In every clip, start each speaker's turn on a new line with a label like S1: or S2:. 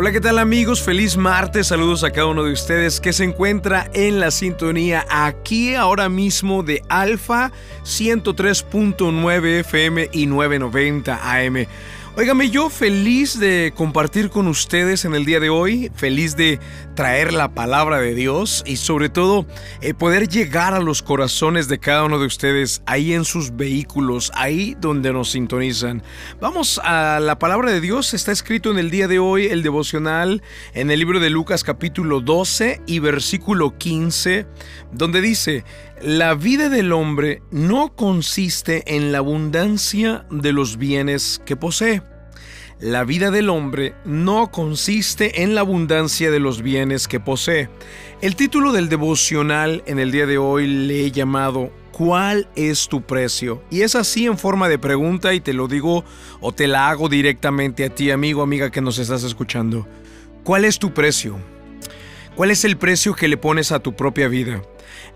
S1: Hola, ¿qué tal amigos? Feliz martes, saludos a cada uno de ustedes que se encuentra en la sintonía aquí ahora mismo de Alfa 103.9 FM y 990 AM. Óigame, yo feliz de compartir con ustedes en el día de hoy, feliz de traer la palabra de Dios y sobre todo eh, poder llegar a los corazones de cada uno de ustedes ahí en sus vehículos, ahí donde nos sintonizan. Vamos a la palabra de Dios, está escrito en el día de hoy el devocional en el libro de Lucas capítulo 12 y versículo 15, donde dice, la vida del hombre no consiste en la abundancia de los bienes que posee. La vida del hombre no consiste en la abundancia de los bienes que posee. El título del devocional en el día de hoy le he llamado ¿Cuál es tu precio? Y es así en forma de pregunta y te lo digo o te la hago directamente a ti, amigo, amiga que nos estás escuchando. ¿Cuál es tu precio? ¿Cuál es el precio que le pones a tu propia vida?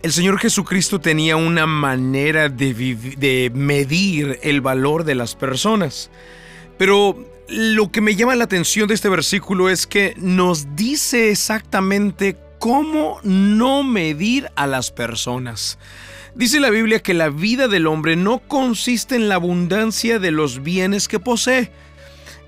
S1: El Señor Jesucristo tenía una manera de, medir el valor de las personas. Pero lo que me llama la atención de este versículo es que nos dice exactamente cómo no medir a las personas. Dice la Biblia que la vida del hombre no consiste en la abundancia de los bienes que posee.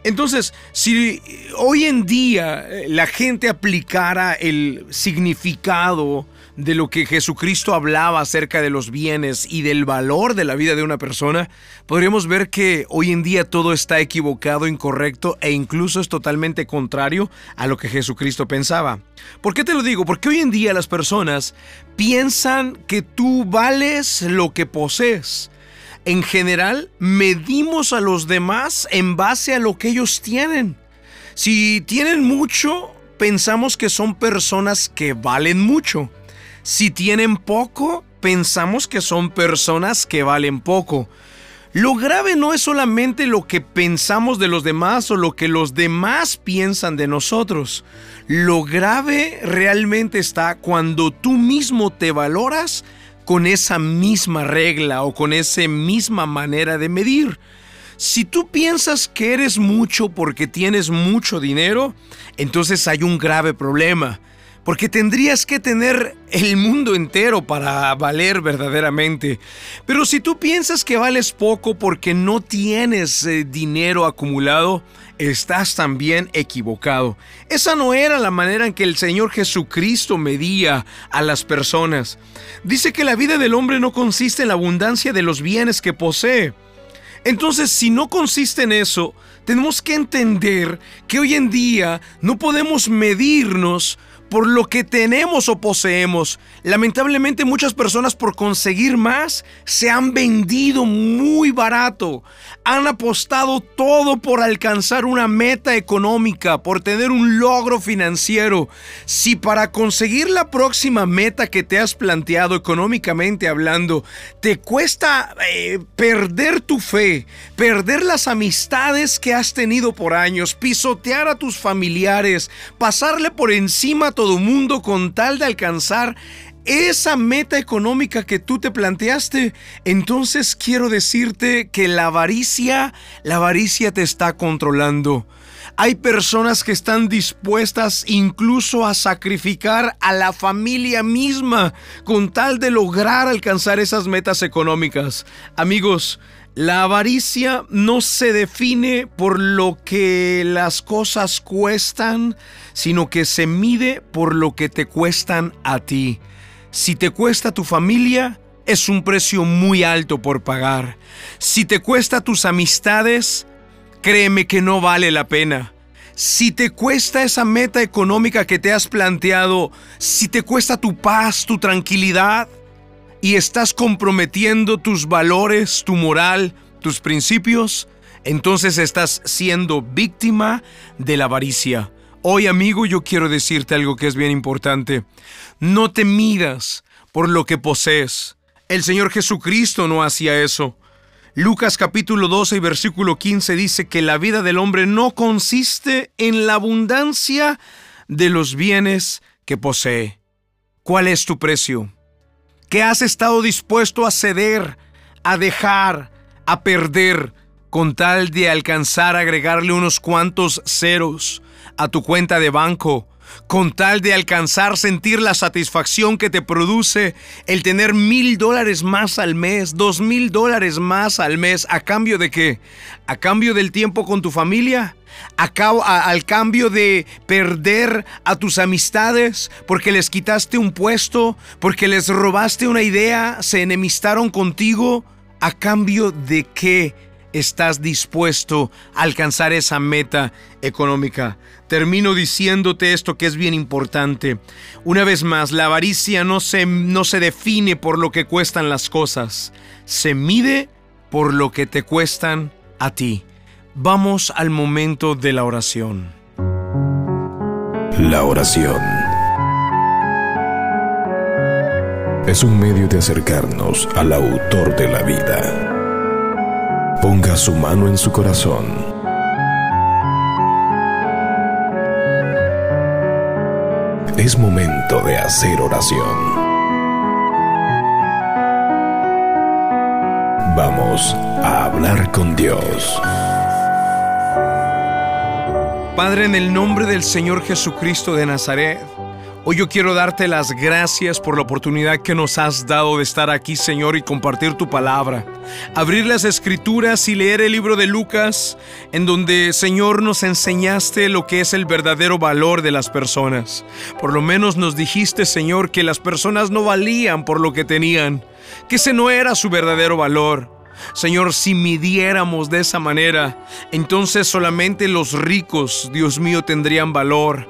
S1: Entonces, si hoy en día eh, la gente aplicara el significado de lo que Jesucristo hablaba acerca de los bienes y del valor de la vida de una persona, podríamos ver que hoy en día todo está equivocado, incorrecto e incluso es totalmente contrario a lo que Jesucristo pensaba. ¿Por qué te lo digo? Porque hoy en día las personas piensan que tú vales lo que posees. En general, medimos a los demás en base a lo que ellos tienen. Si tienen mucho, pensamos que son personas que valen mucho. Si tienen poco, pensamos que son personas que valen poco. Lo grave no es solamente lo que pensamos de los demás o lo que los demás piensan de nosotros. Lo grave realmente está cuando tú mismo te valoras con esa misma regla o con esa misma manera de medir. Si tú piensas que eres mucho porque tienes mucho dinero, entonces hay un grave problema porque tendrías que tener el mundo entero para valer verdaderamente. Pero si tú piensas que vales poco porque no tienes eh, dinero acumulado, estás también equivocado. Esa no era la manera en que el Señor Jesucristo medía a las personas. Dice que la vida del hombre no consiste en la abundancia de los bienes que posee. Entonces, si no consiste en eso, tenemos que entender que hoy en día no podemos medirnos por lo que tenemos o poseemos. Lamentablemente muchas personas por conseguir más se han vendido muy barato. Han apostado todo por alcanzar una meta económica, por tener un logro financiero. Si para conseguir la próxima meta que te has planteado económicamente hablando, te cuesta eh, perder tu fe, perder las amistades que has tenido por años, pisotear a tus familiares, pasarle por encima todo mundo con tal de alcanzar esa meta económica que tú te planteaste, entonces quiero decirte que la avaricia, la avaricia te está controlando. Hay personas que están dispuestas incluso a sacrificar a la familia misma con tal de lograr alcanzar esas metas económicas. Amigos, la avaricia no se define por lo que las cosas cuestan, sino que se mide por lo que te cuestan a ti. Si te cuesta tu familia, es un precio muy alto por pagar. Si te cuesta tus amistades, créeme que no vale la pena. Si te cuesta esa meta económica que te has planteado, si te cuesta tu paz, tu tranquilidad, y estás comprometiendo tus valores, tu moral, tus principios, entonces estás siendo víctima de la avaricia. Hoy amigo yo quiero decirte algo que es bien importante. No te midas por lo que posees. El Señor Jesucristo no hacía eso. Lucas capítulo 12 y versículo 15 dice que la vida del hombre no consiste en la abundancia de los bienes que posee. ¿Cuál es tu precio? ¿Qué has estado dispuesto a ceder, a dejar, a perder con tal de alcanzar a agregarle unos cuantos ceros a tu cuenta de banco con tal de alcanzar sentir la satisfacción que te produce el tener mil dólares más al mes, dos mil dólares más al mes, ¿a cambio de qué? ¿A cambio del tiempo con tu familia? ¿A, al cambio de perder a tus amistades porque les quitaste un puesto, porque les robaste una idea, se enemistaron contigo? ¿A cambio de qué estás dispuesto a alcanzar esa meta económica? Termino diciéndote esto que es bien importante. Una vez más, la avaricia no se, no se define por lo que cuestan las cosas, se mide por lo que te cuestan a ti. Vamos al momento de la oración.
S2: La oración es un medio de acercarnos al autor de la vida. Ponga su mano en su corazón Es momento de hacer oración. Vamos a hablar con Dios.
S1: Padre, en el nombre del Señor Jesucristo de Nazaret, Hoy yo quiero darte las gracias por la oportunidad que nos has dado de estar aquí, Señor, y compartir tu palabra. Abrir las escrituras y leer el libro de Lucas, en donde, Señor, nos enseñaste lo que es el verdadero valor de las personas. Por lo menos nos dijiste, Señor, que las personas no valían por lo que tenían, que ese no era su verdadero valor. Señor, si midiéramos de esa manera, entonces solamente los ricos, Dios mío, tendrían valor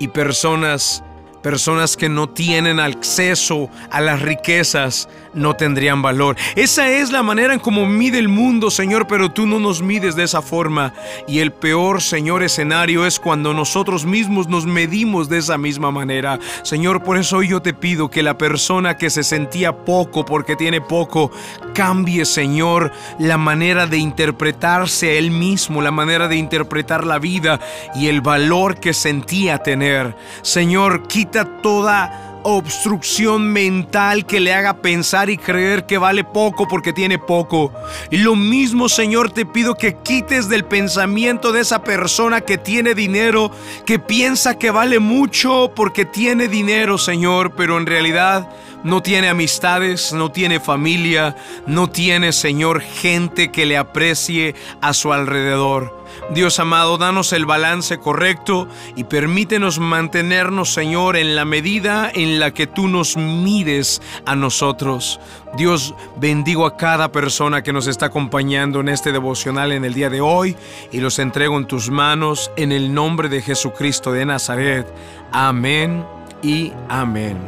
S1: y personas personas que no tienen acceso a las riquezas no tendrían valor. Esa es la manera en cómo mide el mundo, Señor, pero tú no nos mides de esa forma. Y el peor, Señor, escenario es cuando nosotros mismos nos medimos de esa misma manera. Señor, por eso hoy yo te pido que la persona que se sentía poco porque tiene poco, cambie, Señor, la manera de interpretarse a él mismo, la manera de interpretar la vida y el valor que sentía tener. Señor, quita toda obstrucción mental que le haga pensar y creer que vale poco porque tiene poco. Y lo mismo, Señor, te pido que quites del pensamiento de esa persona que tiene dinero, que piensa que vale mucho porque tiene dinero, Señor, pero en realidad no tiene amistades, no tiene familia, no tiene, Señor, gente que le aprecie a su alrededor. Dios amado, danos el balance correcto y permítenos mantenernos, Señor, en la medida en la que tú nos mides a nosotros. Dios, bendigo a cada persona que nos está acompañando en este devocional en el día de hoy y los entrego en tus manos en el nombre de Jesucristo de Nazaret. Amén y amén.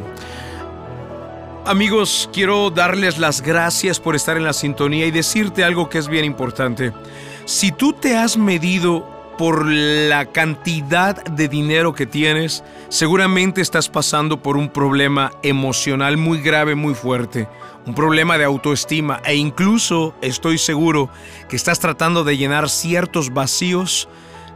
S1: Amigos, quiero darles las gracias por estar en la sintonía y decirte algo que es bien importante. Si tú te has medido por la cantidad de dinero que tienes, seguramente estás pasando por un problema emocional muy grave, muy fuerte, un problema de autoestima e incluso estoy seguro que estás tratando de llenar ciertos vacíos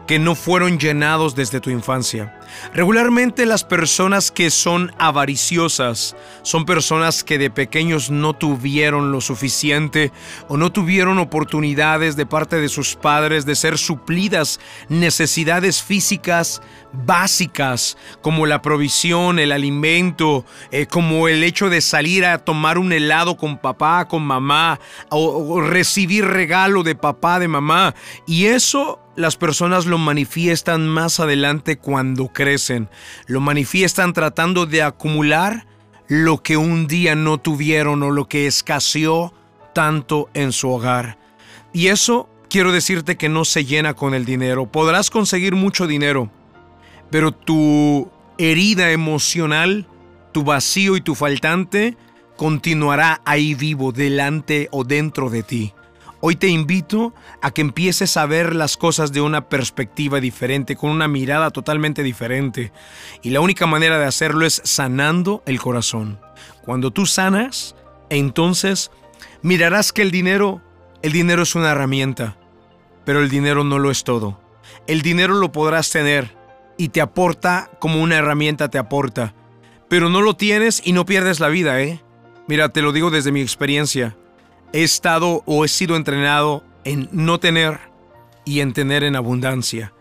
S1: que no fueron llenados desde tu infancia. Regularmente las personas que son avariciosas son personas que de pequeños no tuvieron lo suficiente o no tuvieron oportunidades de parte de sus padres de ser suplidas necesidades físicas básicas como la provisión, el alimento, eh, como el hecho de salir a tomar un helado con papá, con mamá o recibir regalo de papá, de mamá. Y eso las personas lo manifiestan más adelante cuando crecen. Lo manifiestan tratando de acumular lo que un día no tuvieron o lo que escaseó tanto en su hogar. Y eso quiero decirte que no se llena con el dinero. Podrás conseguir mucho dinero, pero tu herida emocional, tu vacío y tu faltante continuará ahí vivo delante o dentro de ti. Hoy te invito a que empieces a ver las cosas de una perspectiva diferente, con una mirada totalmente diferente. Y la única manera de hacerlo es sanando el corazón. Cuando tú sanas, entonces mirarás que el dinero, el dinero es una herramienta, pero el dinero no lo es todo. El dinero lo podrás tener y te aporta como una herramienta te aporta, pero no lo tienes y no pierdes la vida, ¿eh? Mira, te lo digo desde mi experiencia he estado o he sido entrenado en no tener y en tener en abundancia.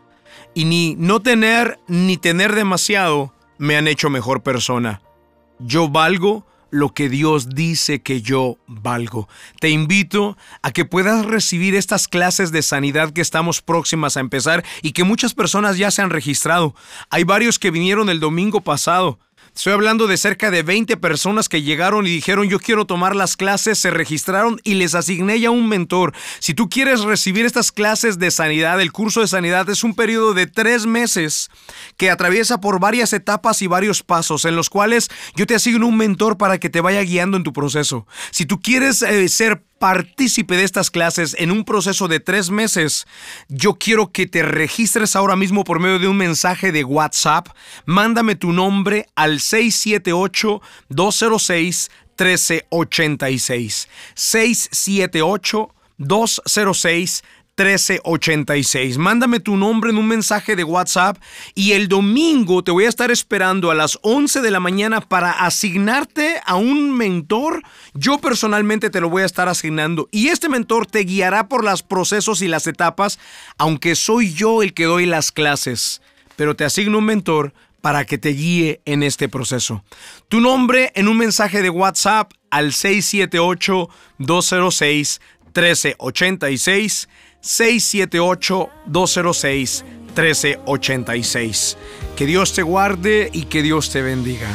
S1: Y ni no tener ni tener demasiado me han hecho mejor persona. Yo valgo lo que Dios dice que yo valgo. Te invito a que puedas recibir estas clases de sanidad que estamos próximas a empezar y que muchas personas ya se han registrado. Hay varios que vinieron el domingo pasado. Estoy hablando de cerca de 20 personas que llegaron y dijeron yo quiero tomar las clases, se registraron y les asigné ya un mentor. Si tú quieres recibir estas clases de sanidad, el curso de sanidad es un periodo de tres meses que atraviesa por varias etapas y varios pasos en los cuales yo te asigno un mentor para que te vaya guiando en tu proceso. Si tú quieres eh, ser partícipe de estas clases en un proceso de tres meses, yo quiero que te registres ahora mismo por medio de un mensaje de WhatsApp. Mándame tu nombre al 678-206. 1386 678 206 1386. Mándame tu nombre en un mensaje de WhatsApp y el domingo te voy a estar esperando a las 11 de la mañana para asignarte a un mentor. Yo personalmente te lo voy a estar asignando y este mentor te guiará por los procesos y las etapas, aunque soy yo el que doy las clases. Pero te asigno un mentor para que te guíe en este proceso. Tu nombre en un mensaje de WhatsApp al 678 206 1386 678-206-1386. Que Dios te guarde y que Dios te bendiga.